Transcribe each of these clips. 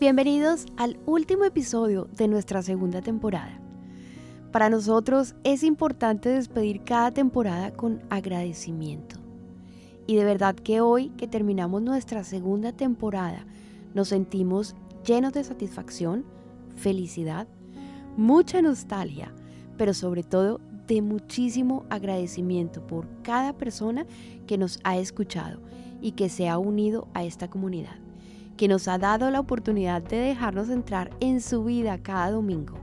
Bienvenidos al último episodio de nuestra segunda temporada. Para nosotros es importante despedir cada temporada con agradecimiento. Y de verdad que hoy que terminamos nuestra segunda temporada nos sentimos llenos de satisfacción, felicidad, mucha nostalgia, pero sobre todo de muchísimo agradecimiento por cada persona que nos ha escuchado y que se ha unido a esta comunidad, que nos ha dado la oportunidad de dejarnos entrar en su vida cada domingo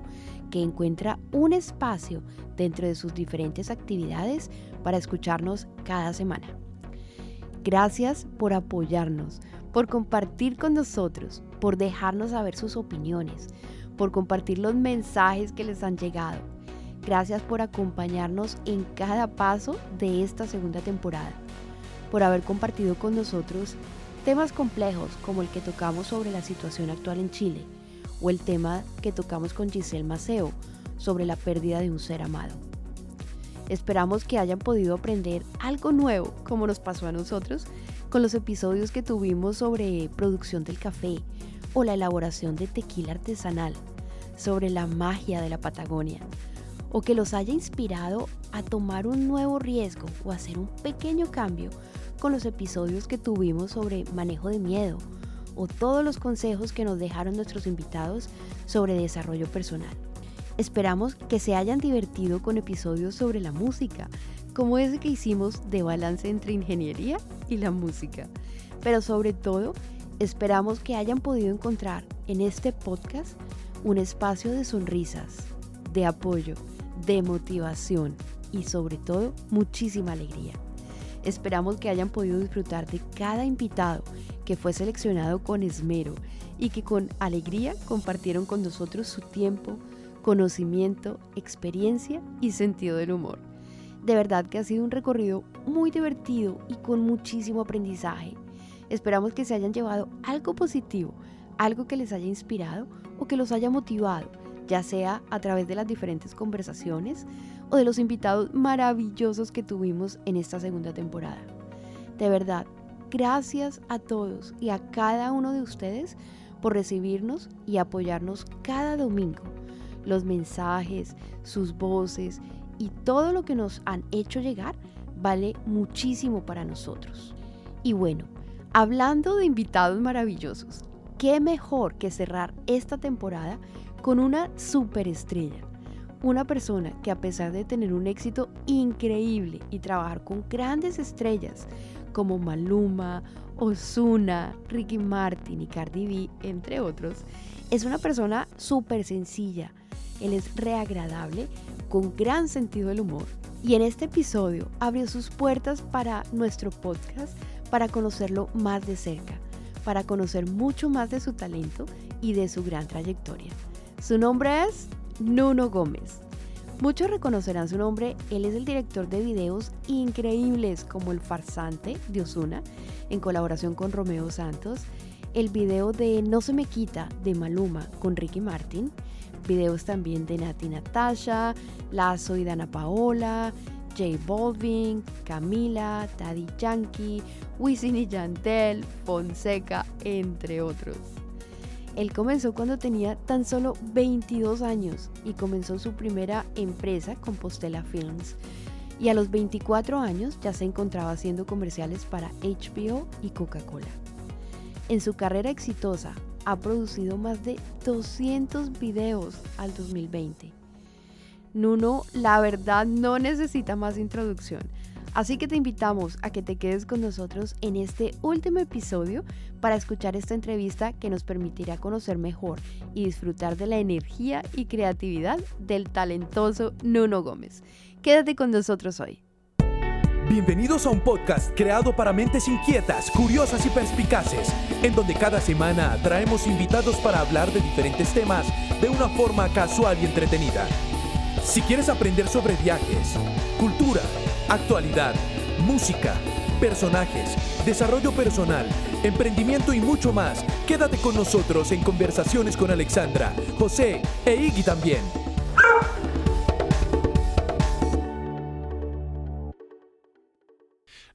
que encuentra un espacio dentro de sus diferentes actividades para escucharnos cada semana. Gracias por apoyarnos, por compartir con nosotros, por dejarnos saber sus opiniones, por compartir los mensajes que les han llegado. Gracias por acompañarnos en cada paso de esta segunda temporada, por haber compartido con nosotros temas complejos como el que tocamos sobre la situación actual en Chile o el tema que tocamos con Giselle Maceo sobre la pérdida de un ser amado. Esperamos que hayan podido aprender algo nuevo, como nos pasó a nosotros, con los episodios que tuvimos sobre producción del café o la elaboración de tequila artesanal, sobre la magia de la Patagonia, o que los haya inspirado a tomar un nuevo riesgo o hacer un pequeño cambio con los episodios que tuvimos sobre manejo de miedo o todos los consejos que nos dejaron nuestros invitados sobre desarrollo personal. Esperamos que se hayan divertido con episodios sobre la música, como ese que hicimos de balance entre ingeniería y la música. Pero sobre todo, esperamos que hayan podido encontrar en este podcast un espacio de sonrisas, de apoyo, de motivación y sobre todo muchísima alegría. Esperamos que hayan podido disfrutar de cada invitado que fue seleccionado con esmero y que con alegría compartieron con nosotros su tiempo, conocimiento, experiencia y sentido del humor. De verdad que ha sido un recorrido muy divertido y con muchísimo aprendizaje. Esperamos que se hayan llevado algo positivo, algo que les haya inspirado o que los haya motivado, ya sea a través de las diferentes conversaciones o de los invitados maravillosos que tuvimos en esta segunda temporada. De verdad, gracias a todos y a cada uno de ustedes por recibirnos y apoyarnos cada domingo. Los mensajes, sus voces y todo lo que nos han hecho llegar vale muchísimo para nosotros. Y bueno, hablando de invitados maravillosos, qué mejor que cerrar esta temporada con una superestrella una persona que a pesar de tener un éxito increíble y trabajar con grandes estrellas como Maluma, Ozuna, Ricky Martin y Cardi B, entre otros, es una persona súper sencilla. Él es reagradable, con gran sentido del humor. Y en este episodio abrió sus puertas para nuestro podcast para conocerlo más de cerca, para conocer mucho más de su talento y de su gran trayectoria. Su nombre es Nuno Gómez. Muchos reconocerán su nombre, él es el director de videos increíbles como El Farsante de Osuna, en colaboración con Romeo Santos, el video de No se me quita de Maluma con Ricky Martin, videos también de Nati Natasha, Lazo y Dana Paola, J Balvin, Camila, Daddy Yankee, Wisin y Fonseca, entre otros. Él comenzó cuando tenía tan solo 22 años y comenzó su primera empresa, Compostela Films. Y a los 24 años ya se encontraba haciendo comerciales para HBO y Coca-Cola. En su carrera exitosa ha producido más de 200 videos al 2020. Nuno, la verdad, no necesita más introducción. Así que te invitamos a que te quedes con nosotros en este último episodio para escuchar esta entrevista que nos permitirá conocer mejor y disfrutar de la energía y creatividad del talentoso Nuno Gómez. Quédate con nosotros hoy. Bienvenidos a un podcast creado para mentes inquietas, curiosas y perspicaces, en donde cada semana traemos invitados para hablar de diferentes temas de una forma casual y entretenida. Si quieres aprender sobre viajes, cultura, actualidad, música, personajes, desarrollo personal, emprendimiento y mucho más, quédate con nosotros en conversaciones con Alexandra, José e Iggy también.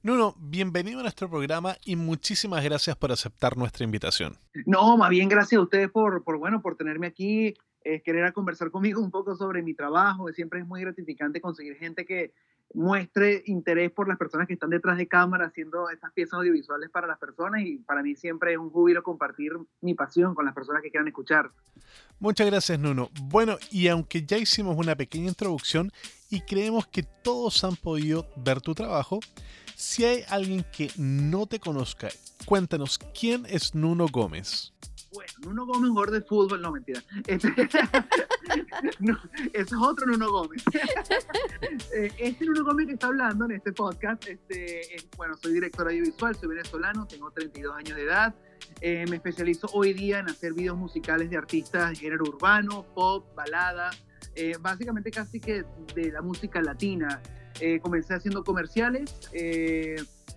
Nuno, bienvenido a nuestro programa y muchísimas gracias por aceptar nuestra invitación. No, más bien gracias a ustedes por, por bueno, por tenerme aquí, eh, querer conversar conmigo un poco sobre mi trabajo. Siempre es muy gratificante conseguir gente que muestre interés por las personas que están detrás de cámara haciendo estas piezas audiovisuales para las personas y para mí siempre es un júbilo compartir mi pasión con las personas que quieran escuchar. Muchas gracias Nuno. Bueno, y aunque ya hicimos una pequeña introducción y creemos que todos han podido ver tu trabajo, si hay alguien que no te conozca, cuéntanos, ¿quién es Nuno Gómez? Bueno, Nuno Gómez, jugador de fútbol, no mentira. Este, no, ese es otro Nuno Gómez. Eh, este Nuno Gómez que está hablando en este podcast, este, bueno, soy director audiovisual, soy venezolano, tengo 32 años de edad. Eh, me especializo hoy día en hacer videos musicales de artistas de género urbano, pop, balada, eh, básicamente casi que de la música latina. Eh, comencé haciendo comerciales,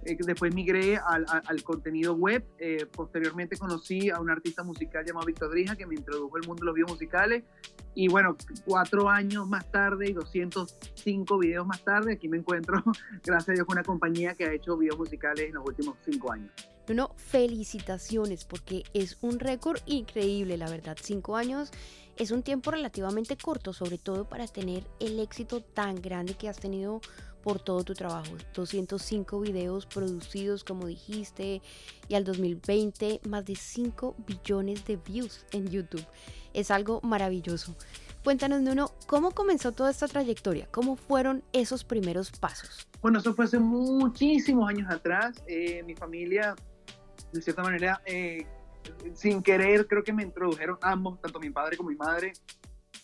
eh, eh, después migré al, al, contenido web, posteriormente conocí a un artista musical llamado Víctor Drija que me introdujo al mundo de los videos musicales y bueno, cuatro años más tarde y 205 videos más tarde, aquí me encuentro, gracias a Dios, con una compañía que ha hecho videos musicales en los últimos cinco años. No, felicitaciones porque es un récord increíble, la verdad. Cinco años es un tiempo relativamente corto, sobre todo para tener el éxito tan grande que has tenido por todo tu trabajo. 205 videos producidos, como dijiste, y al 2020 más de 5 billones de views en YouTube. Es algo maravilloso. Cuéntanos, Nuno, ¿cómo comenzó toda esta trayectoria? ¿Cómo fueron esos primeros pasos? Bueno, eso fue hace muchísimos años atrás. Eh, mi familia de cierta manera, eh, sin querer, creo que me introdujeron ambos, tanto mi padre como mi madre,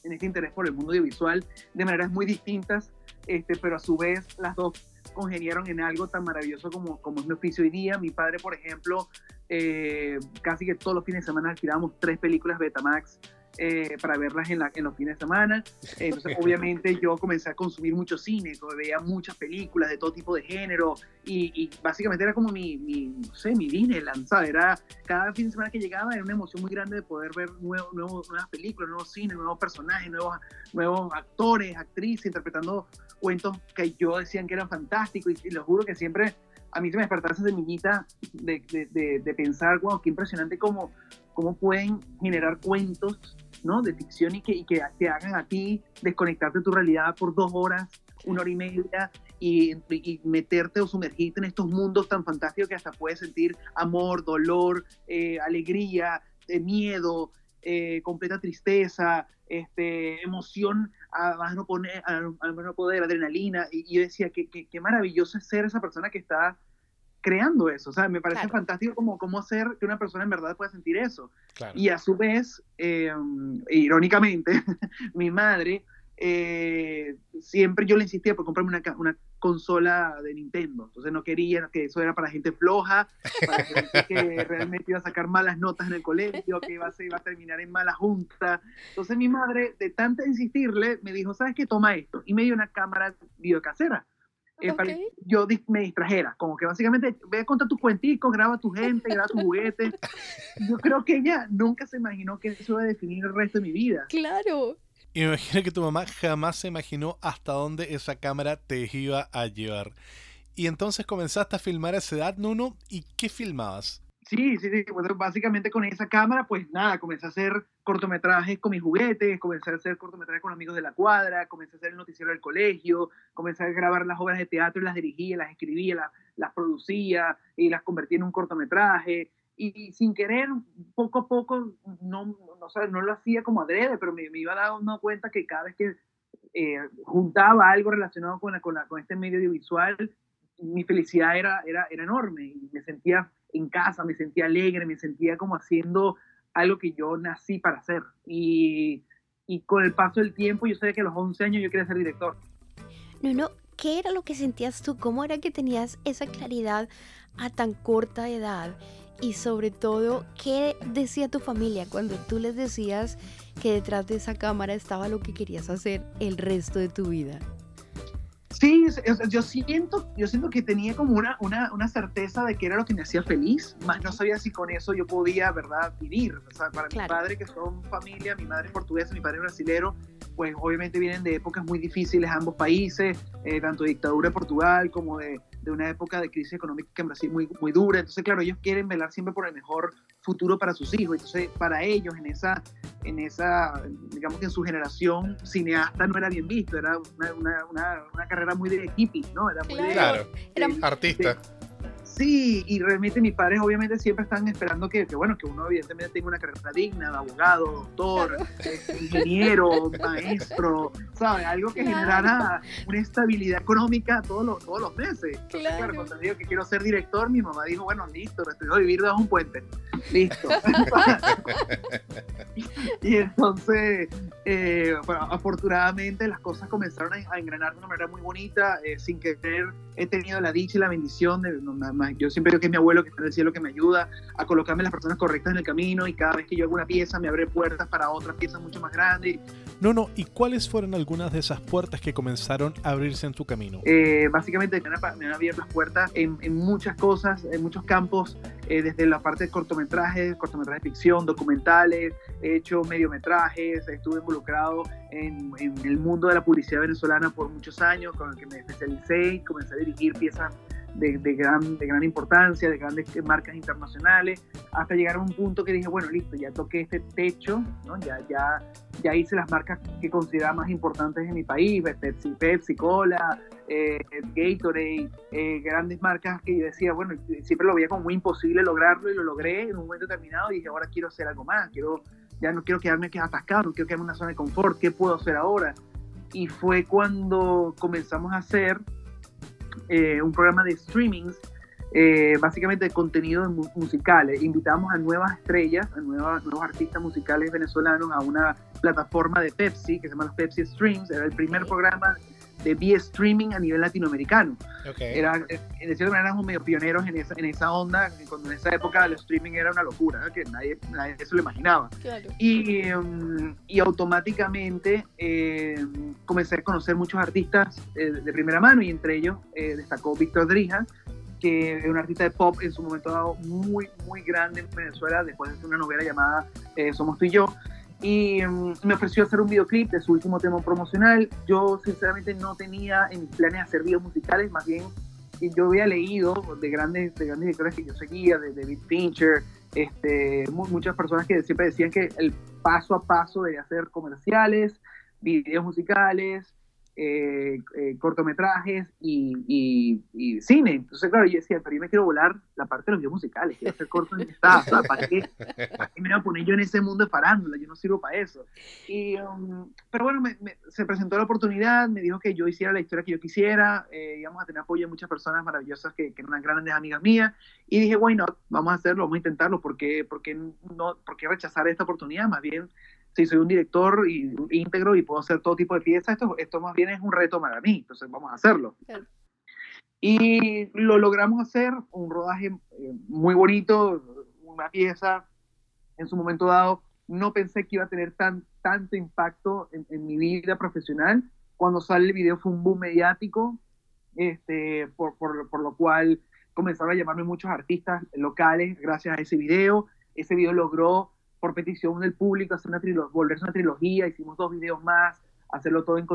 en este interés por el mundo audiovisual de maneras muy distintas, este, pero a su vez las dos congeniaron en algo tan maravilloso como, como es mi oficio hoy día. Mi padre, por ejemplo, eh, casi que todos los fines de semana alquilábamos tres películas Betamax eh, para verlas en, la, en, los fines de semana. Entonces, obviamente, yo comencé a consumir mucho cine, veía muchas películas de todo tipo de género y, básicamente era como mi, mi, no sé, mi Disneyland, ¿sabes? Era cada fin de semana que llegaba era una emoción muy grande de poder ver nuevo, nuevo, nuevas películas, nuevos cines, nuevos personajes, nuevos, nuevos actores, actrices, interpretando cuentos que yo decían que eran fantásticos y, y lo juro que siempre a mí se me despertaba esa semillita de, de, de, pensar, wow, qué impresionante cómo, cómo pueden generar cuentos ¿no? de ficción y que, y que te hagan a ti desconectarte de tu realidad por dos horas, una hora y media y, meterte o sumergirte en estos mundos tan fantásticos que hasta puedes sentir amor, dolor, eh, alegría, eh, miedo, eh, completa tristeza, este, emoción, a más no, poner, no poder, adrenalina. Y, yo decía, qué, qué, maravilloso es ser esa persona que está creando eso. O sea, me parece fantástico como cómo hacer que una persona en verdad pueda sentir eso. Y a su vez, eh, irónicamente, mi madre, eh, siempre yo le insistía por comprarme una, una, consola de Nintendo. Entonces no quería que eso era para gente floja, para gente que realmente iba a sacar malas notas en el colegio, que iba a, iba a terminar en mala junta. Entonces mi madre, de tanto insistirle, me dijo, ¿sabes qué? Toma esto. Y me dio una cámara videocasera. Eh, okay. yo me distrajera, como que básicamente ve a contar tus cuenticos, graba tu gente, graba tus juguetes. Yo creo que ella nunca se imaginó que eso iba a definir el resto de mi vida. Claro. Y me imagino que tu mamá jamás se imaginó hasta dónde esa cámara te iba a llevar. Y entonces comenzaste a filmar a esa edad, Nuno, ¿y qué filmabas? Sí, sí, sí. Pues básicamente con esa cámara, pues nada, comencé a hacer cortometrajes con mis juguetes, comencé a hacer cortometrajes con amigos de la cuadra, comencé a hacer el noticiero del colegio, comencé a grabar las obras de teatro y las dirigía, las escribía, las, las producía y las convertí en un cortometraje y sin querer, poco a poco, no, no, no lo hacía como adrede, pero me, me, iba dando cuenta que cada vez que eh, juntaba algo relacionado con, la, con, la, con, este medio audiovisual, mi felicidad era, era, era enorme y me sentía en casa, me sentía alegre, me sentía como haciendo algo que yo nací para hacer. Y, y con el paso del tiempo, yo sabía que a los 11 años yo quería ser director. No, no, ¿qué era lo que sentías tú? ¿Cómo era que tenías esa claridad a tan corta edad? y sobre todo, ¿qué decía tu familia cuando tú les decías que detrás de esa cámara estaba lo que querías hacer el resto de tu vida? Sí, yo siento, yo siento que tenía como una, una, una, certeza de que era lo que me hacía feliz, más no sabía si con eso yo podía, ¿verdad?, vivir. O sea, para claro. mi padre, que son familia, mi madre es portuguesa, mi padre es brasilero, pues obviamente vienen de épocas muy difíciles ambos países, eh, tanto de dictadura de Portugal como de, de una época de crisis económica en Brasil muy, muy dura. Entonces, claro, ellos quieren velar siempre por el mejor futuro para sus hijos. Entonces, para ellos, en esa, en esa digamos que en su generación, cineasta no era bien visto, era una, una, una, una carrera muy de hippie, ¿no? Era muy claro, era, artista. Sí, y realmente mis padres obviamente siempre están esperando que, bueno, que uno evidentemente tenga una carrera digna de abogado, doctor, este, ingeniero, maestro, ¿sabes? Algo que generara una estabilidad económica todos los, todos los meses. claro. cuando digo que quiero ser director, mi mamá dijo, bueno, listo, estoy a vivir debajo de un puente. Listo. y entonces, eh, bueno, afortunadamente las cosas comenzaron a, engranar de una manera muy bonita, eh, sin querer he tenido la dicha y la bendición de, yo siempre digo que es mi abuelo que está en el cielo que me ayuda a colocarme las personas correctas en el camino y cada vez que yo hago una pieza me abre puertas para otras piezas mucho más grandes. No, no, ¿y cuáles fueron algunas de esas puertas que comenzaron a abrirse en tu camino? Eh, básicamente me han, abierto las puertas en, muchas cosas, en muchos campos, eh, desde la parte de cortometrajes, cortometrajes de ficción, documentales, he hecho mediometrajes, estuve involucrado en, en, el mundo de la publicidad venezolana por muchos años, con el que me especialicé y comencé a dirigir piezas de, de, gran, de gran importancia, de grandes marcas internacionales, hasta llegar a un punto que dije, bueno, listo, ya toqué este techo, ¿no? ya, ya, ya hice las marcas que consideraba más importantes en mi país, Pepsi, Pepsi Cola, eh, Gatorade, eh, grandes marcas que yo decía, bueno, siempre lo veía como muy imposible lograrlo y lo logré en un momento determinado y dije, ahora quiero hacer algo más, quiero, ya no quiero quedarme atascado, no quiero quedarme en una zona de confort, ¿qué puedo hacer ahora? Y fue cuando comenzamos a hacer eh, un programa de streamings, eh, básicamente de contenidos musicales. Invitamos a nuevas estrellas, a nuevos artistas musicales venezolanos a una plataforma de Pepsi que se llama los Pepsi Streams. Era el primer programa de vía streaming a nivel latinoamericano. Era, en cierta manera, éramos medio pioneros en esa, en esa onda, cuando en esa época el streaming era una locura, que nadie, nadie se lo imaginaba. Y, em, y, automáticamente eh, comencé a conocer muchos artistas eh, de primera mano, y entre ellos eh, destacó Víctor Drija, que es un artista de pop en su momento dado muy, muy grande en Venezuela, después de una novela llamada Somos tú y yo y mm, me ofreció hacer un videoclip de su último tema promocional. Yo sinceramente no tenía en mis planes hacer videos musicales, más bien yo había leído de grandes, de grandes directores que yo seguía, de David Fincher, este, muchas personas que siempre decían que el paso a paso de hacer comerciales, videos musicales, eh, eh, cortometrajes y, cine. Entonces, claro, yo decía, pero yo me quiero volar la parte de los videos musicales, quiero hacer cortos en esta, ¿para qué, me voy a poner yo en ese mundo de farándula? Yo no sirvo para eso. Y, um, pero bueno, se presentó la oportunidad, me dijo que yo hiciera la historia que yo quisiera, eh, íbamos a tener apoyo de muchas personas maravillosas que, que, eran grandes amigas mías, y dije, why not, vamos a hacerlo, vamos a intentarlo, ¿por qué, por qué no, por qué rechazar esta oportunidad? Más bien si soy un director íntegro y puedo hacer todo tipo de piezas, esto, esto más bien es un reto para mí, entonces vamos a hacerlo. Y lo logramos hacer, un rodaje eh, muy bonito, una pieza en su momento dado. No pensé que iba a tener tan, tanto impacto en, mi vida profesional. Cuando sale el video fue un boom mediático, este, por, por, por lo cual comenzaron a llamarme muchos artistas locales gracias a ese video. Ese video logró por petición del público, hacer una volverse una trilogía, hicimos dos videos más, hacerlo todo en,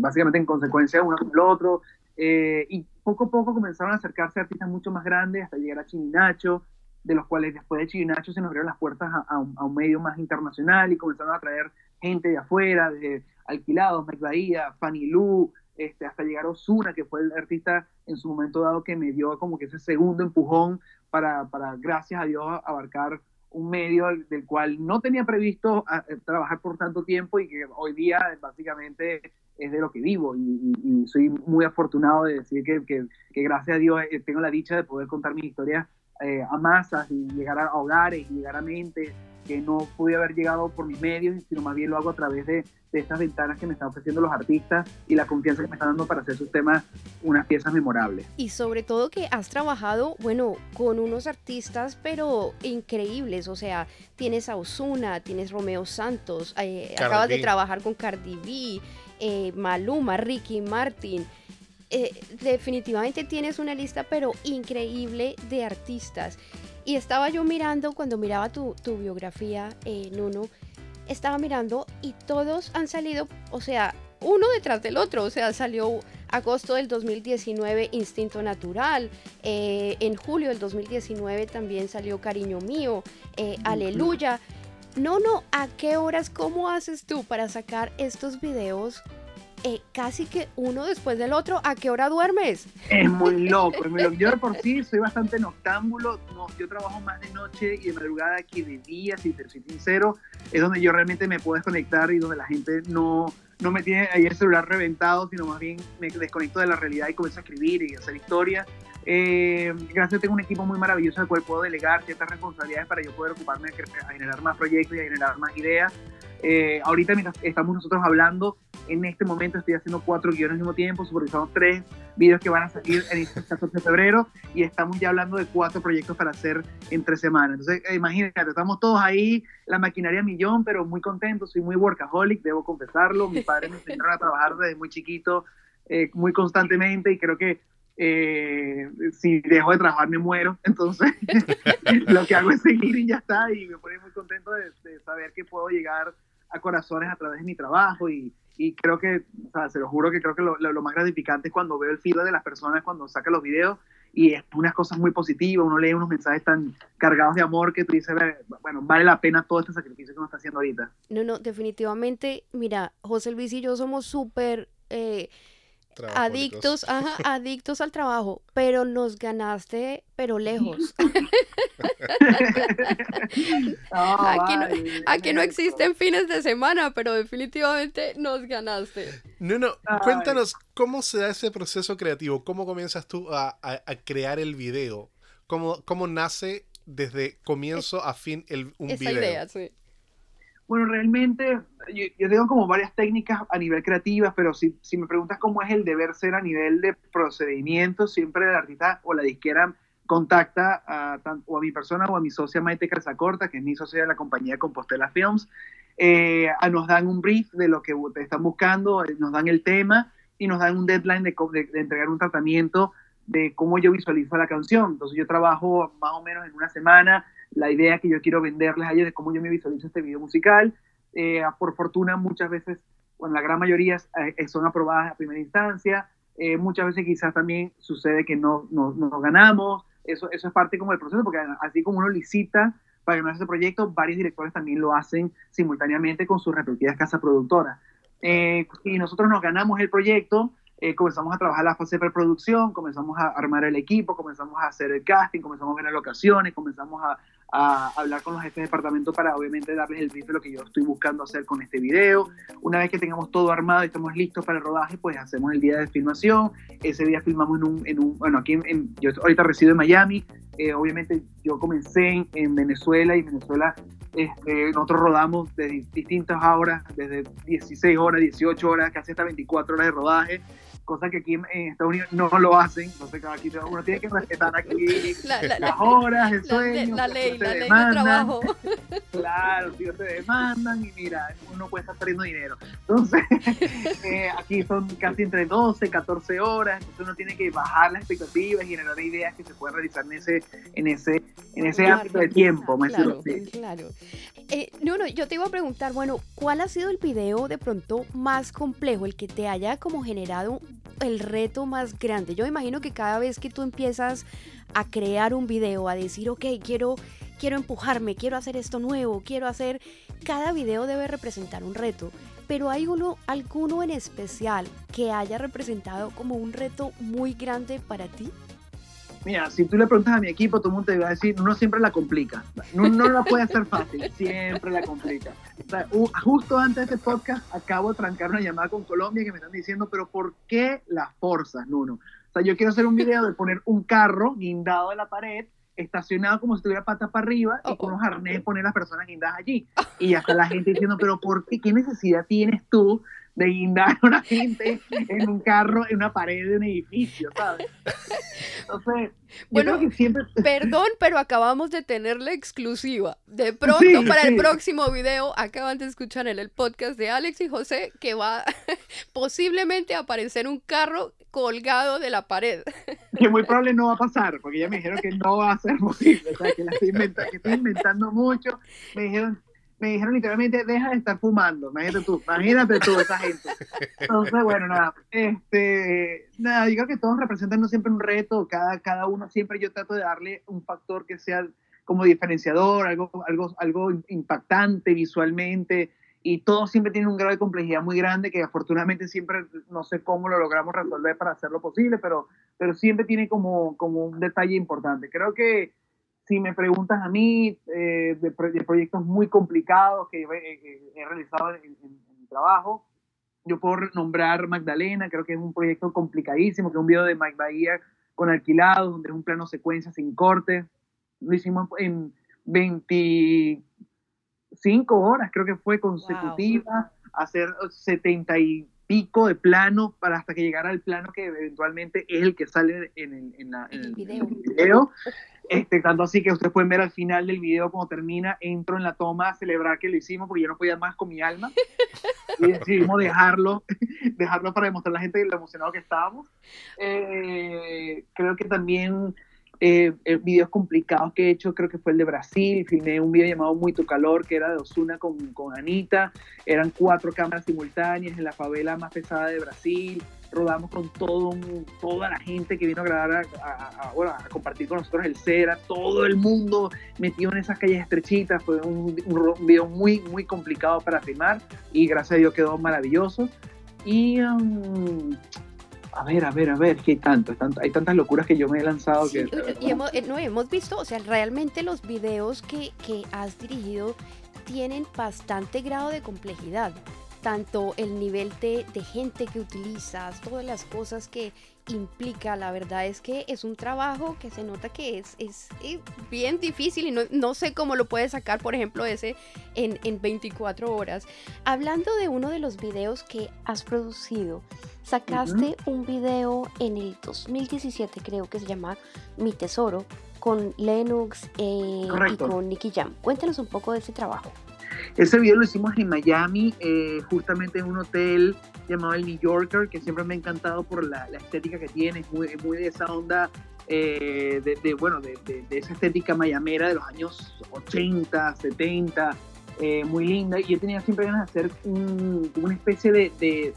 básicamente en consecuencia uno con el otro, eh, y poco a poco comenzaron a acercarse artistas mucho más grandes hasta llegar a Chirinacho, de los cuales después de Chirinacho se nos abrieron las puertas a, un, medio más internacional y comenzaron a traer gente de afuera, de alquilados, Mike Bahía, Fanny Lu, este, hasta llegar a Osuna, que fue el artista en su momento dado que me dio como que ese segundo empujón para, para gracias a Dios, abarcar un medio del cual no tenía previsto ah, eh, trabajar por tanto tiempo y que hoy día básicamente es de lo que vivo. Y, soy muy afortunado de decir que, que, gracias a Dios eh, tengo la dicha de poder contar mi historia eh, a masas y llegar a hogares y llegar a mentes que no pude haber llegado por mis medios, sino más bien lo hago a través de, de, estas ventanas que me están ofreciendo los artistas y la confianza que me están dando para hacer sus temas unas piezas memorables. Y sobre todo que has trabajado, bueno, con unos artistas, pero increíbles, o sea, tienes a Osuna, tienes Romeo Santos, eh, acabas de trabajar con Cardi B, eh, Maluma, Ricky Martin. Eh, definitivamente tienes una lista pero increíble de artistas. Y estaba yo mirando, cuando miraba tu, biografía, en uno, estaba mirando y todos han salido, o sea, uno detrás del otro. O sea, salió agosto del 2019 Instinto Natural, eh, en julio del 2019 también salió Cariño Mío, eh, Aleluya. No, no, ¿a qué horas, cómo haces tú para sacar estos videos eh, casi que uno después del otro. ¿A qué hora duermes? Es muy loco, es muy loco. Yo por sí soy bastante noctámbulo. No, yo trabajo más de noche y de madrugada que de día, si te soy sincero. Es donde yo realmente me puedo desconectar y donde la gente no, no me tiene ahí el celular reventado, sino más bien me desconecto de la realidad y comienzo a escribir y a hacer historia. Eh, gracias, tengo un equipo muy maravilloso al cual puedo delegar ciertas responsabilidades para yo poder ocuparme de generar más proyectos y a generar más ideas. Eh, ahorita mientras estamos nosotros hablando, en este momento estoy haciendo cuatro guiones al mismo tiempo, supervisamos tres videos que van a salir en este 14 de febrero y estamos ya hablando de cuatro proyectos para hacer en tres semanas. Entonces, eh, imagínate, estamos todos ahí, la maquinaria millón, pero muy contentos, soy muy workaholic, debo confesarlo. Mis padres me enseñaron a trabajar desde muy chiquito, eh, muy constantemente y creo que si dejo de trabajar me muero, entonces lo que hago es seguir y ya está y me pone muy contento de, de saber que puedo llegar corazones a través de mi trabajo y, y creo que, o sea, se lo juro que creo que lo, lo, más gratificante es cuando veo el feedback de las personas cuando saca los videos y es unas cosas muy positivas, uno lee unos mensajes tan cargados de amor que tú dices, bueno, vale la pena todo este sacrificio que uno está haciendo ahorita. No, no, definitivamente, mira, José Luis y yo somos súper... Eh, adictos, ajá, adictos al trabajo, pero nos ganaste, pero lejos. aquí, no, aquí no existen fines de semana, pero definitivamente nos ganaste. No, no, cuéntanos cómo se da ese proceso creativo, cómo comienzas tú a, crear el video, cómo, cómo nace desde comienzo a fin el, un Esa idea, sí. Bueno, realmente yo, tengo como varias técnicas a nivel creativas, pero si, si, me preguntas cómo es el deber ser a nivel de procedimiento, siempre el artista o la disquera contacta a, o a mi persona o a mi socia Maite Calzacorta, que es mi socia de la compañía Compostela Films, eh, nos dan un brief de lo que están buscando, eh, nos dan el tema y nos dan un deadline de, de, entregar un tratamiento de cómo yo visualizo la canción. Entonces yo trabajo más o menos en una semana la idea que yo quiero venderles a ellos de cómo yo me visualizo este video musical. Eh, por fortuna, muchas veces, bueno, la gran mayoría eh, son aprobadas a primera instancia. Eh, muchas veces quizás también sucede que no, no, no, ganamos. Eso, eso es parte como del proceso, porque así como uno licita para ganar ese proyecto, varios directores también lo hacen simultáneamente con sus respectivas casas productoras. y nosotros nos ganamos el proyecto, comenzamos a trabajar la fase de preproducción, comenzamos a armar el equipo, comenzamos a hacer el casting, comenzamos a ver las locaciones, comenzamos a, a hablar con los jefes de departamento para obviamente darles el brief de lo que yo estoy buscando hacer con este video. Una vez que tengamos todo armado y estamos listos para el rodaje, pues hacemos el día de filmación. Ese día filmamos en un, en un bueno, aquí en, yo ahorita resido en Miami. Eh, obviamente yo comencé en, Venezuela y en Venezuela este, nosotros rodamos de distintas horas, desde 16 horas, 18 horas, casi hasta 24 horas de rodaje cosa que aquí en, Estados Unidos no lo hacen, entonces aquí uno tiene que respetar aquí las horas, el sueño, la, ley, la ley de trabajo. Claro, si te demandan y mira, uno puede estar perdiendo dinero. Entonces, eh, aquí son casi entre 12, 14 horas, entonces uno tiene que bajar las expectativas y generar ideas que se puedan realizar en ese, en ese, en ese ámbito de tiempo. Claro, claro. Eh, no, no, yo te iba a preguntar, bueno, ¿cuál ha sido el video de pronto más complejo, el que te haya como generado el reto más grande? Yo imagino que cada vez que tú empiezas a crear un video, a decir, ok, quiero, quiero empujarme, quiero hacer esto nuevo, quiero hacer, cada video debe representar un reto. Pero hay uno, alguno en especial que haya representado como un reto muy grande para ti? Mira, si tú le preguntas a mi equipo, todo el mundo te va a decir, uno siempre la complica. No, no la puede hacer fácil, siempre la complica. justo antes de este podcast acabo de trancar una llamada con Colombia que me están diciendo, pero ¿por qué las forzas, Nuno? O sea, yo quiero hacer un video de poner un carro guindado de la pared, estacionado como si estuviera pata para arriba y con unos arnés poner las personas guindadas allí. Y hasta la gente diciendo, pero ¿por qué? ¿Qué necesidad tienes tú de guindar a una gente en un carro, en una pared de un edificio, ¿sabes? Entonces, bueno, que siempre... perdón, pero acabamos de tener la exclusiva. De pronto, para el próximo video, acaban de escuchar en el podcast de Alex y José que va posiblemente a aparecer un carro colgado de la pared. Que muy probable no va a pasar, porque ya me dijeron que no va a ser posible, o sea, que la estoy inventando, que estoy inventando mucho. Me dijeron, me dijeron literalmente, deja de estar fumando, imagínate tú, imagínate tú, esa gente. Entonces, bueno, nada, este, nada, digo que todos representan no siempre un reto, cada, cada uno siempre yo trato de darle un factor que sea como diferenciador, algo, algo, algo impactante visualmente, y todos siempre tienen un grado de complejidad muy grande que afortunadamente siempre no sé cómo lo logramos resolver para hacerlo posible, pero, pero siempre tiene como, como un detalle importante. Creo que si me preguntas a mí eh, de, proyectos muy complicados que he, realizado en, mi trabajo, yo puedo nombrar Magdalena, creo que es un proyecto complicadísimo, que es un video de Mike Bahía con alquilado, donde es un plano secuencia sin corte. Lo hicimos en 25 horas, creo que fue consecutiva, hacer 70 y pico de plano para hasta que llegara al plano que eventualmente es el que sale en el, en el, video. Este, tanto así que ustedes pueden ver al final del video cuando termina, entro en la toma a celebrar que lo hicimos porque yo no podía más con mi alma y decidimos dejarlo, dejarlo para demostrar a la gente lo emocionado que estábamos. Eh, creo que también eh, eh, videos complicados que he hecho, creo que fue el de Brasil, filmé un video llamado Muy Tu Calor, que era de Osuna con, con Anita, eran cuatro cámaras simultáneas en la favela más pesada de Brasil, rodamos con todo toda la gente que vino a grabar, a, a, compartir con nosotros el Cera, todo el mundo metido en esas calles estrechitas, fue un, un, video muy, muy complicado para filmar y gracias a Dios quedó maravilloso. Y um, a ver, a ver, a ver, que hay tanto, hay tantas locuras que yo me he lanzado. que, y hemos, eh, no, hemos visto, o sea, realmente los videos que, que has dirigido tienen bastante grado de complejidad tanto el nivel de, gente que utilizas, todas las cosas que implica, la verdad es que es un trabajo que se nota que es, es, bien difícil y no, no, sé cómo lo puedes sacar, por ejemplo, ese en, en 24 horas. Hablando de uno de los videos que has producido, sacaste un video en el 2017, creo que se llama Mi Tesoro, con Lennox eh, y con Nicky Jam. Cuéntanos un poco de ese trabajo. Ese video lo hicimos en Miami, eh, justamente en un hotel llamado el New Yorker, que siempre me ha encantado por la, estética que tiene, es muy, muy de esa onda, eh, de, bueno, de, esa estética mayamera de los años 80, 70, eh, muy linda. Y yo tenía siempre ganas de hacer una especie de,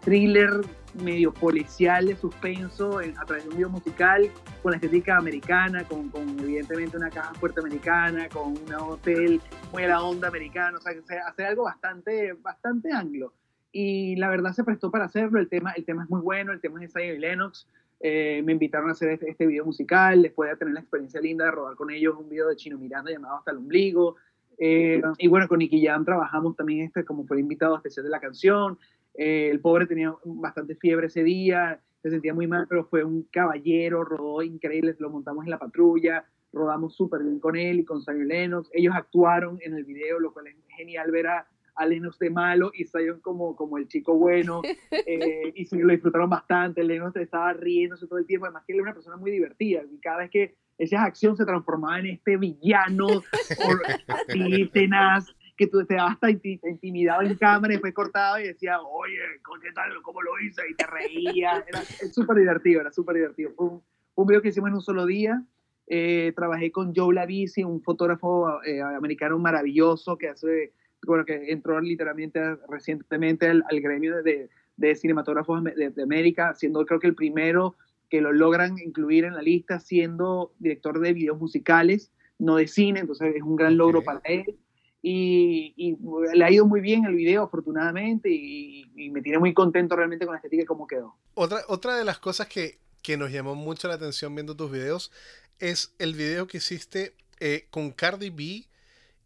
thriller medio policial de suspenso a través de un video musical con la estética americana, con, con evidentemente una caja fuerte americana, con un hotel muy a la onda americana, o sea, hacer algo bastante, bastante anglo. Y la verdad se prestó para hacerlo, el tema, el tema es muy bueno, el tema es de y Lennox, eh, me invitaron a hacer este, este, video musical, después de tener la experiencia linda de rodar con ellos un video de Chino Miranda llamado Hasta el Ombligo, eh, y bueno, con Nicky Jam trabajamos también este como fue invitado especial de la canción, eh, el pobre tenía bastante fiebre ese día, se sentía muy mal, pero fue un caballero, rodó increíble, lo montamos en la patrulla, rodamos súper bien con él y con Zion Lennox. Ellos actuaron en el video, lo cual es genial ver a, Lennox de malo y Zion como, como el chico bueno. Eh, y se lo disfrutaron bastante. Lennox estaba riéndose todo el tiempo. Además, que él es una persona muy divertida. Y cada vez que esa acción se transformaba en este villano tenaz que tú te hasta intimidado en cámara y fue cortado y decía, oye, ¿qué tal? ¿Cómo lo hice? Y te reía. Era súper divertido, era súper divertido. Fue un, un, video que hicimos en un solo día. Eh, trabajé con Joe Lavisi, un fotógrafo eh, americano maravilloso que hace, bueno, que entró literalmente recientemente al, gremio de, de cinematógrafos de, de, América, siendo creo que el primero que lo logran incluir en la lista, siendo director de videos musicales, no de cine, entonces es un gran logro para él y, le ha ido muy bien el video, afortunadamente, y, me tiene muy contento realmente con la estética y cómo quedó. Otra, otra de las cosas que, que, nos llamó mucho la atención viendo tus videos es el video que hiciste eh, con Cardi B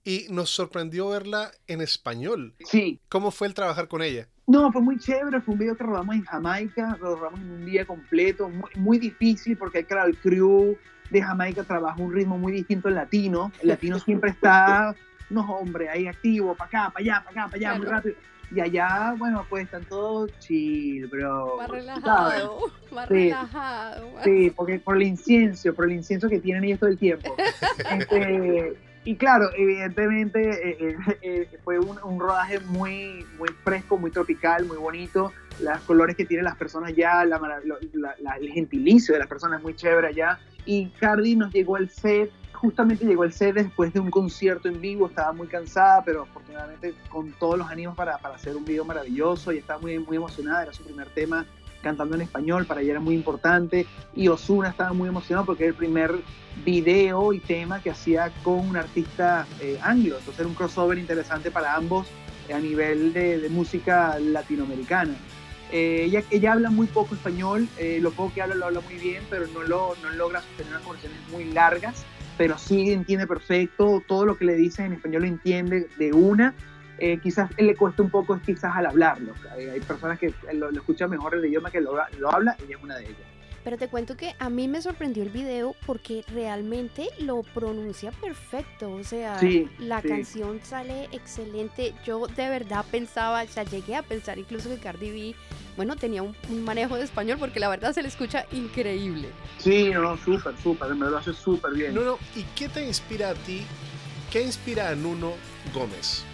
y nos sorprendió verla en español. Sí. ¿Cómo fue el trabajar con ella? No, fue muy chévere, fue un video que rodamos en Jamaica, lo rodamos en un día completo, muy, muy difícil porque claro, el crew de Jamaica trabaja un ritmo muy distinto al latino, el latino siempre está no, hombre, ahí activo, para acá, para allá, para acá, para allá, muy rápido. Y allá, bueno, pues están todos chill, bro. Más relajado, más relajado. Sí, porque por el incienso, por el incienso que tienen ellos todo el tiempo. este, y claro, evidentemente eh, eh, eh, fue un, un, rodaje muy, muy fresco, muy tropical, muy bonito. Los colores que tienen las personas ya, la, el gentilicio de las personas muy chévere allá. Y Cardi nos llegó al set justamente llegó el set después de un concierto en vivo, estaba muy cansada, pero afortunadamente con todos los ánimos para, para hacer un video maravilloso y estaba muy, muy emocionada, era su primer tema cantando en español, para ella era muy importante, y Osuna estaba muy emocionado porque era el primer video y tema que hacía con un artista eh, anglo, entonces era un crossover interesante para ambos a nivel de, de música latinoamericana. Eh, ella, ella, habla muy poco español, eh, lo poco que habla lo habla muy bien, pero no, lo, no logra sostener unas conversaciones muy largas, pero sí entiende perfecto, todo lo que le dices en español lo entiende de una. Eh, quizás le cuesta un poco quizás al hablarlo. Hay, hay personas que lo, lo, escuchan mejor el idioma que lo, lo habla, ella es una de ellas. Pero te cuento que a mí me sorprendió el video porque realmente lo pronuncia perfecto. O sea, sí, la sí. canción sale excelente. Yo de verdad pensaba, o sea, llegué a pensar incluso que Cardi B, bueno, tenía un, un manejo de español porque la verdad se le escucha increíble. Sí, no, no, súper, súper, me lo hace súper bien. Nuno, ¿y qué te inspira a ti? ¿Qué inspira a Nuno Gómez?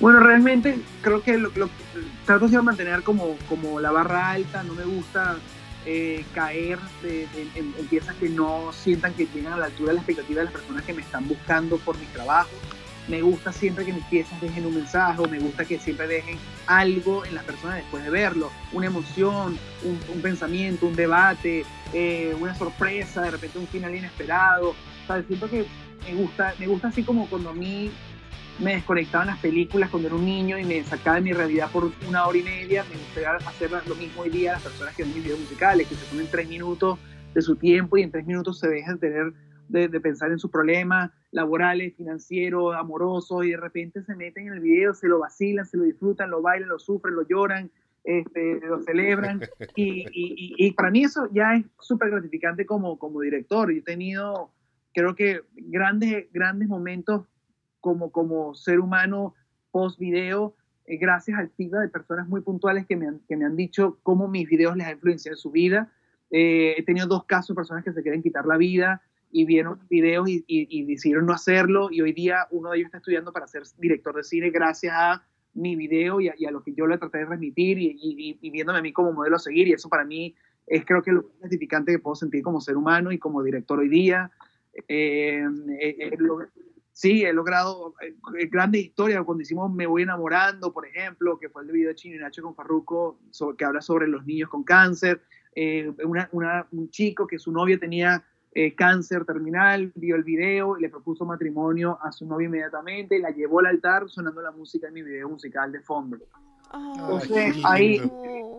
Bueno, realmente creo que lo, lo, trato de mantener como, como la barra alta, no me gusta eh, caer de, de, en, en, piezas que no sientan que llegan a la altura de la expectativa de las personas que me están buscando por mi trabajo. Me gusta siempre que mis piezas dejen un mensaje, o me gusta que siempre dejen algo en las personas después de verlo, una emoción, un, pensamiento, un debate, eh, una sorpresa, de repente un final inesperado. O sea, siento que me gusta, me gusta así como cuando a mí me desconectaban las películas cuando era un niño y me sacaba de mi realidad por una hora y media, me gustaría hacer lo mismo hoy día a las personas que ven mis videos musicales, que se ponen tres minutos de su tiempo y en tres minutos se dejan tener de, de, pensar en sus problemas laborales, financieros, amorosos y de repente se meten en el video, se lo vacilan, se lo disfrutan, lo bailan, lo sufren, lo lloran, este, lo celebran y, y, y, para mí eso ya es súper gratificante como, como director. Yo he tenido, creo que grandes, grandes momentos como, como ser humano post video, eh, gracias al feedback de personas muy puntuales que me han, que me han dicho cómo mis videos les han influenciado en su vida. Eh, he tenido dos casos de personas que se quieren quitar la vida y vieron videos y, y, y, decidieron no hacerlo y hoy día uno de ellos está estudiando para ser director de cine gracias a mi video y a, y a lo que yo le traté de transmitir y, viéndome a mí como modelo a seguir y eso para mí es creo que lo más gratificante que puedo sentir como ser humano y como director hoy día. Eh, eh, lo, sí, he logrado eh, grandes historias, cuando hicimos Me Voy Enamorando, por ejemplo, que fue el video de Chino y Nacho con Farruko, sobre, que habla sobre los niños con cáncer, eh, una, una, un chico que su novia tenía eh, cáncer terminal, vio el video le propuso matrimonio a su novia inmediatamente, la llevó al altar sonando la música en mi video musical de fondo. Oh, Entonces, ahí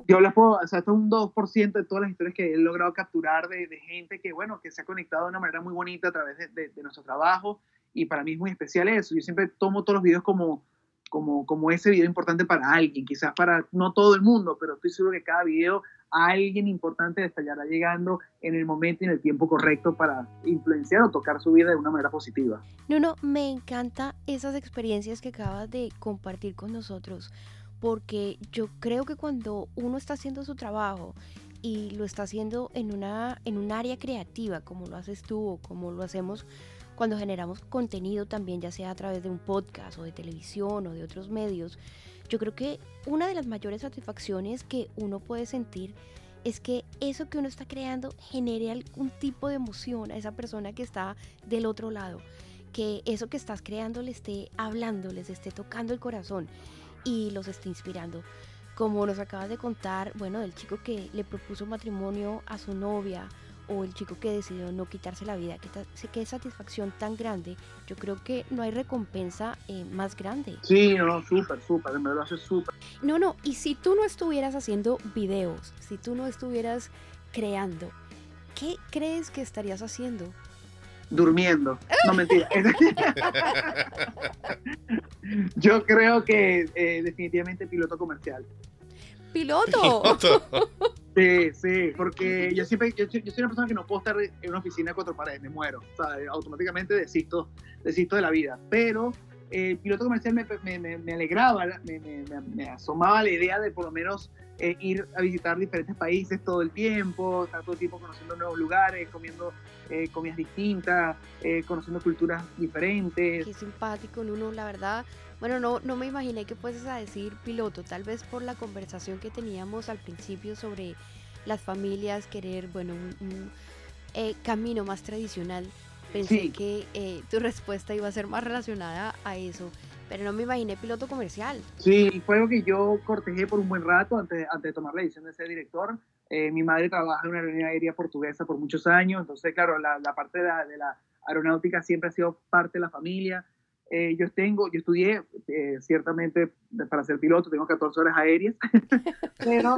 yo les puedo, o sea, esto es un 2% de todas las historias que he logrado capturar de, de, gente que, bueno, que se ha conectado de una manera muy bonita a través de, de, de nuestro trabajo y para mí es muy especial eso. Yo siempre tomo todos los videos como, como, como ese video importante para alguien, quizás para no todo el mundo, pero estoy seguro que cada video a alguien importante estará llegando en el momento y en el tiempo correcto para influenciar o tocar su vida de una manera positiva. No, no, me encanta esas experiencias que acabas de compartir con nosotros, porque yo creo que cuando uno está haciendo su trabajo y lo está haciendo en, una, en un área creativa, como lo haces tú o como lo hacemos cuando generamos contenido también, ya sea a través de un podcast o de televisión o de otros medios, yo creo que una de las mayores satisfacciones que uno puede sentir es que eso que uno está creando genere algún tipo de emoción a esa persona que está del otro lado, que eso que estás creando le esté hablando, les esté tocando el corazón y los esté inspirando. Como nos acabas de contar, bueno, del chico que le propuso matrimonio a su novia, o el chico que decidió no quitarse la vida, que, qué satisfacción tan grande, yo creo que no hay recompensa eh, más grande. Sí, no, no, súper, súper, me lo hace súper. No, no, y si tú no estuvieras haciendo videos, si tú no estuvieras creando, ¿qué crees que estarías haciendo? Durmiendo. No, mentira. yo creo que eh, definitivamente piloto comercial. ¿Piloto? ¿Piloto? Sí, sí, porque yo siempre, yo, soy una persona que no puedo estar en una oficina de cuatro paredes, me muero, sea, automáticamente desisto, desisto de la vida, pero el piloto comercial me, me, me alegraba, me, me, asomaba la idea de por lo menos eh, ir a visitar diferentes países todo el tiempo, estar todo el tiempo conociendo nuevos lugares, comiendo eh, comidas distintas, eh, conociendo culturas diferentes. Qué simpático, Nuno, la verdad. Bueno, no, no me imaginé que fueses a decir piloto, tal vez por la conversación que teníamos al principio sobre las familias, querer, bueno, un, un eh, camino más tradicional. Pensé que eh, tu respuesta iba a ser más relacionada a eso, pero no me imaginé piloto comercial. Sí, fue algo que yo cortejé por un buen rato antes, antes de tomar la decisión de ser director. Eh, mi madre trabaja en una aerolínea aérea portuguesa por muchos años, entonces, claro, la, la parte de la, de la, aeronáutica siempre ha sido parte de la familia. Eh, yo tengo, yo estudié eh, ciertamente para ser piloto, tengo 14 horas aéreas, pero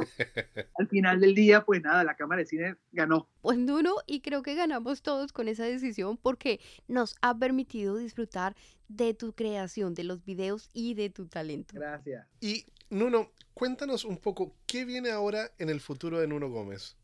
al final del día, pues nada, la Cámara de Cine ganó. Pues Nuno, y creo que ganamos todos con esa decisión porque nos ha permitido disfrutar de tu creación, de los videos y de tu talento. Gracias. Y Nuno, cuéntanos un poco, ¿qué viene ahora en el futuro de Nuno Gómez?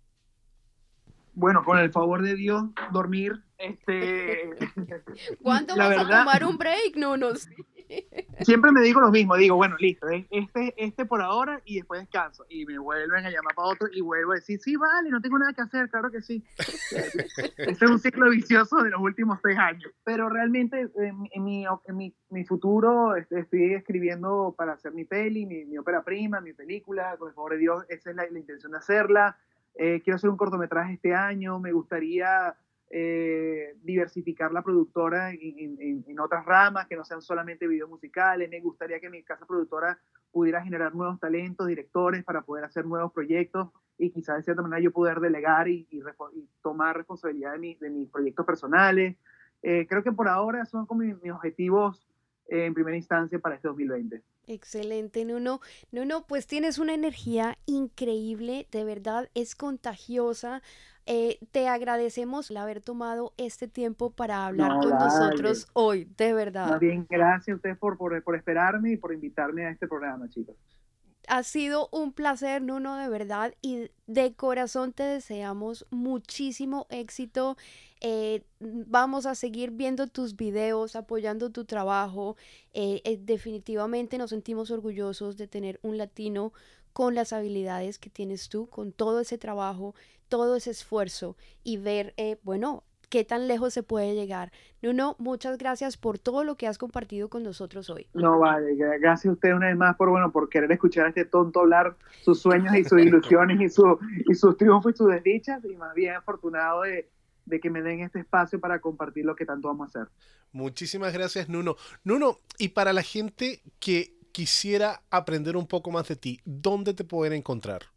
Bueno, con el favor de Dios, dormir. Este... ¿Cuándo vas a tomar un break, Nuno? Siempre me digo lo mismo, digo, bueno, listo, este, este por ahora y después descanso. Y me vuelven a llamar para otro y vuelvo a decir, sí, vale, no tengo nada que hacer, claro que sí. este es un ciclo vicioso de los últimos seis años. Pero realmente en, mi, en mi, mi, futuro este, estoy escribiendo para hacer mi peli, mi, mi, ópera prima, mi película, con el favor de Dios, esa es la, la intención de hacerla. Eh, quiero hacer un cortometraje este año, me gustaría eh, diversificar la productora en, en, en, otras ramas que no sean solamente videos musicales. Me gustaría que mi casa productora pudiera generar nuevos talentos, directores para poder hacer nuevos proyectos y quizás de cierta manera yo poder delegar y, y, y tomar responsabilidad de, mi, de, mis proyectos personales. Eh, creo que por ahora son como mis, mis objetivos eh, en primera instancia para este 2020. Excelente, Nuno. Nuno, pues tienes una energía increíble, de verdad es contagiosa. Eh, te agradecemos el haber tomado este tiempo para hablar no, con dale. nosotros hoy, de verdad. Más bien, gracias a ustedes por, por, por, esperarme y por invitarme a este programa, chicos. Ha sido un placer, Nuno, de verdad, y de corazón te deseamos muchísimo éxito. Eh, vamos a seguir viendo tus videos, apoyando tu trabajo. Eh, eh, definitivamente nos sentimos orgullosos de tener un latino con las habilidades que tienes tú, con todo ese trabajo, todo ese esfuerzo y ver, bueno, qué tan lejos se puede llegar. Nuno, muchas gracias por todo lo que has compartido con nosotros hoy. No, vale, gracias a usted una vez más por, bueno, por querer escuchar a este tonto hablar sus sueños y sus ilusiones y, su, y sus triunfos y sus desdichas y más bien afortunado de, de que me den este espacio para compartir lo que tanto vamos a hacer. Muchísimas gracias, Nuno. Nuno, y para la gente que quisiera aprender un poco más de ti, ¿dónde te pueden encontrar?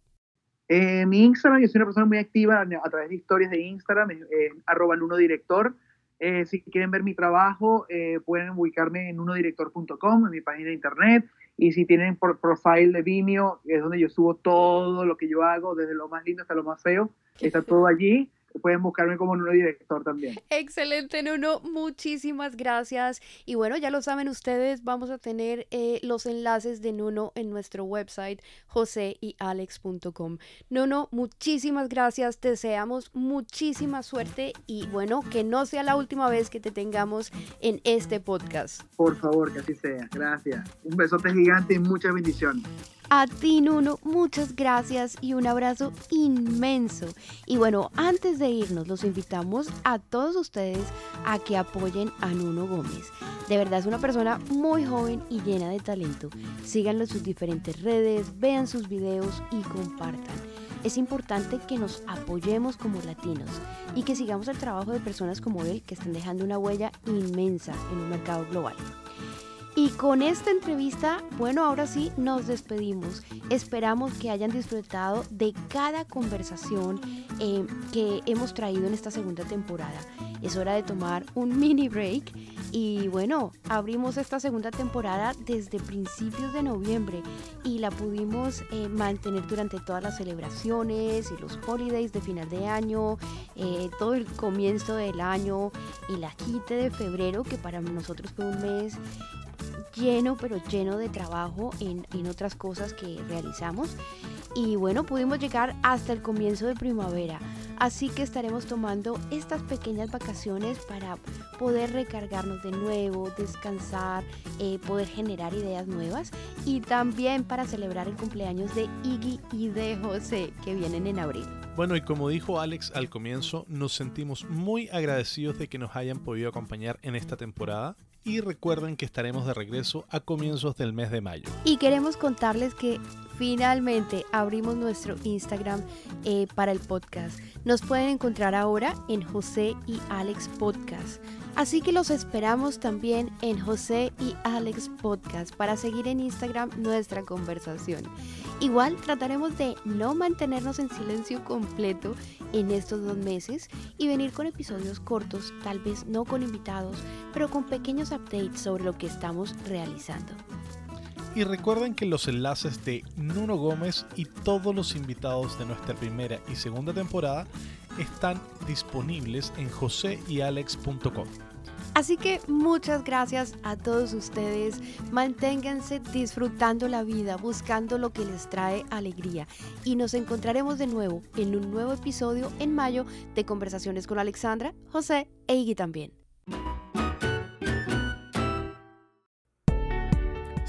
Eh, mi Instagram, yo soy una persona muy activa a través de historias de Instagram, eh, arroba Director. Eh, si quieren ver mi trabajo, eh, pueden ubicarme en unodirector.com, en mi página de internet. Y si tienen por profile de Vimeo, es donde yo subo todo lo que yo hago, desde lo más lindo hasta lo más feo. Está todo allí pueden buscarme como Nuno Director también. Excelente, Nuno. Muchísimas gracias. Y bueno, ya lo saben ustedes, vamos a tener eh, los enlaces de Nuno en nuestro website joseyalex.com. Nuno, muchísimas gracias. Te deseamos muchísima suerte y bueno, que no sea la última vez que te tengamos en este podcast. Por favor, que así sea. Gracias. Un besote gigante y muchas bendiciones. A ti, Nuno, muchas gracias y un abrazo inmenso. Y bueno, antes de irnos, los invitamos a todos ustedes a que apoyen a Nuno Gómez. De verdad es una persona muy joven y llena de talento. Síganlo en sus diferentes redes, vean sus videos y compartan. Es importante que nos apoyemos como latinos y que sigamos el trabajo de personas como él que están dejando una huella inmensa en un mercado global. Y con esta entrevista, bueno, ahora sí nos despedimos. Esperamos que hayan disfrutado de cada conversación eh, que hemos traído en esta segunda temporada. Es hora de tomar un mini break y bueno, abrimos esta segunda temporada desde principios de noviembre y la pudimos eh, mantener durante todas las celebraciones y los holidays de final de año, eh, todo el comienzo del año y la quite de febrero que para nosotros fue un mes lleno, pero lleno de trabajo en, en, otras cosas que realizamos. Y bueno, pudimos llegar hasta el comienzo de primavera. Así que estaremos tomando estas pequeñas vacaciones para poder recargarnos de nuevo, descansar, eh, poder generar ideas nuevas y también para celebrar el cumpleaños de Iggy y de José que vienen en abril. Bueno, y como dijo Alex al comienzo, nos sentimos muy agradecidos de que nos hayan podido acompañar en esta temporada y recuerden que estaremos de regreso a comienzos del mes de mayo. Y queremos contarles que finalmente abrimos nuestro Instagram eh, para el podcast. Nos pueden encontrar ahora en José y Alex Podcast. Así que los esperamos también en José y Alex Podcast para seguir en Instagram nuestra conversación. Igual trataremos de no mantenernos en silencio completo en estos dos meses y venir con episodios cortos, tal vez no con invitados, pero con pequeños updates sobre lo que estamos realizando. Y recuerden que los enlaces de Nuno Gómez y todos los invitados de nuestra primera y segunda temporada están disponibles en joseyalex.com. Así que muchas gracias a todos ustedes. Manténganse disfrutando la vida, buscando lo que les trae alegría. Y nos encontraremos de nuevo en un nuevo episodio en mayo de Conversaciones con Alexandra, José e Iggy también.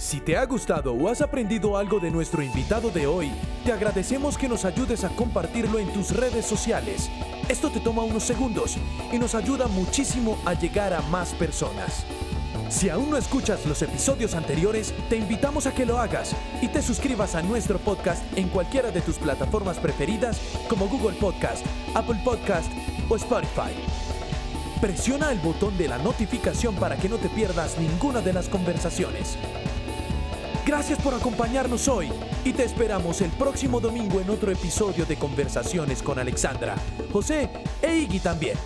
Si te ha gustado o has aprendido algo de nuestro invitado de hoy, te agradecemos que nos ayudes a compartirlo en tus redes sociales. Esto te toma unos segundos y nos ayuda muchísimo a llegar a más personas. Si aún no escuchas los episodios anteriores, te invitamos a que lo hagas y te suscribas a nuestro podcast en cualquiera de tus plataformas preferidas como Google Podcast, Apple Podcast o Spotify. Presiona el botón de la notificación para que no te pierdas ninguna de las conversaciones. Gracias por acompañarnos hoy y te esperamos el próximo domingo en otro episodio de Conversaciones con Alexandra, José e Iggy también.